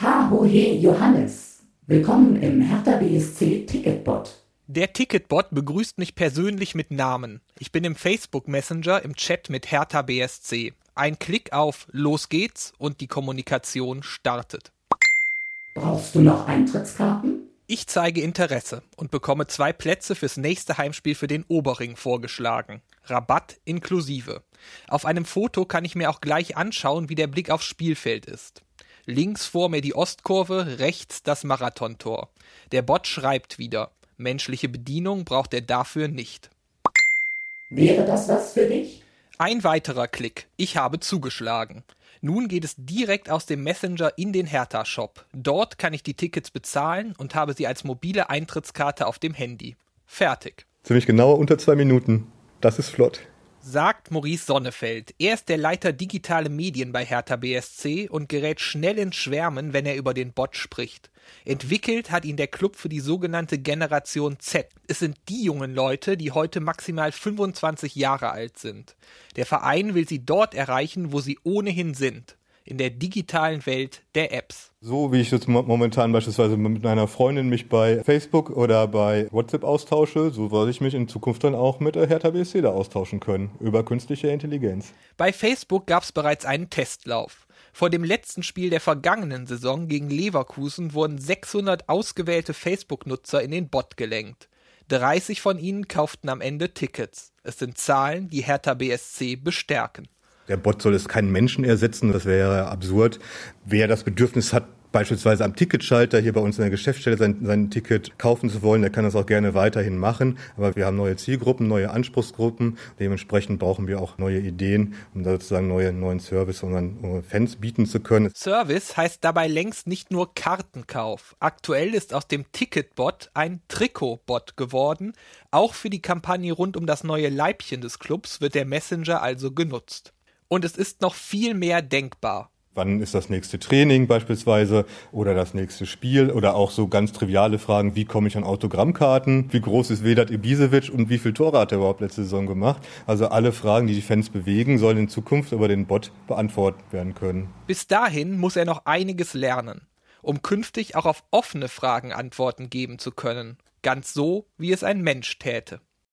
Ha, hohe, Johannes. Willkommen im Hertha BSC Ticketbot. Der Ticketbot begrüßt mich persönlich mit Namen. Ich bin im Facebook Messenger im Chat mit Hertha BSC. Ein Klick auf Los geht's und die Kommunikation startet. Brauchst du noch Eintrittskarten? Ich zeige Interesse und bekomme zwei Plätze fürs nächste Heimspiel für den Oberring vorgeschlagen. Rabatt inklusive. Auf einem Foto kann ich mir auch gleich anschauen, wie der Blick aufs Spielfeld ist. Links vor mir die Ostkurve, rechts das Marathontor. Der Bot schreibt wieder. Menschliche Bedienung braucht er dafür nicht. Wäre das was für dich? Ein weiterer Klick. Ich habe zugeschlagen. Nun geht es direkt aus dem Messenger in den Hertha-Shop. Dort kann ich die Tickets bezahlen und habe sie als mobile Eintrittskarte auf dem Handy. Fertig. Ziemlich genau unter zwei Minuten. Das ist flott sagt Maurice Sonnefeld. Er ist der Leiter digitale Medien bei Hertha BSC und gerät schnell ins Schwärmen, wenn er über den Bot spricht. Entwickelt hat ihn der Club für die sogenannte Generation Z. Es sind die jungen Leute, die heute maximal 25 Jahre alt sind. Der Verein will sie dort erreichen, wo sie ohnehin sind in der digitalen Welt der Apps. So wie ich jetzt momentan beispielsweise mit meiner Freundin mich bei Facebook oder bei WhatsApp austausche, so soll ich mich in Zukunft dann auch mit Hertha BSC da austauschen können über künstliche Intelligenz. Bei Facebook gab es bereits einen Testlauf. Vor dem letzten Spiel der vergangenen Saison gegen Leverkusen wurden 600 ausgewählte Facebook-Nutzer in den Bot gelenkt. 30 von ihnen kauften am Ende Tickets. Es sind Zahlen, die Hertha BSC bestärken. Der Bot soll es keinen Menschen ersetzen, das wäre absurd. Wer das Bedürfnis hat, beispielsweise am Ticketschalter hier bei uns in der Geschäftsstelle sein, sein Ticket kaufen zu wollen, der kann das auch gerne weiterhin machen. Aber wir haben neue Zielgruppen, neue Anspruchsgruppen. Dementsprechend brauchen wir auch neue Ideen, um sozusagen neue, neuen Service unseren Fans bieten zu können. Service heißt dabei längst nicht nur Kartenkauf. Aktuell ist aus dem Ticketbot ein Trikotbot geworden. Auch für die Kampagne rund um das neue Leibchen des Clubs wird der Messenger also genutzt. Und es ist noch viel mehr denkbar. Wann ist das nächste Training beispielsweise oder das nächste Spiel oder auch so ganz triviale Fragen, wie komme ich an Autogrammkarten, wie groß ist Vedat Ibisevic und wie viel Tore hat er überhaupt letzte Saison gemacht. Also alle Fragen, die die Fans bewegen, sollen in Zukunft über den Bot beantwortet werden können. Bis dahin muss er noch einiges lernen, um künftig auch auf offene Fragen Antworten geben zu können, ganz so, wie es ein Mensch täte.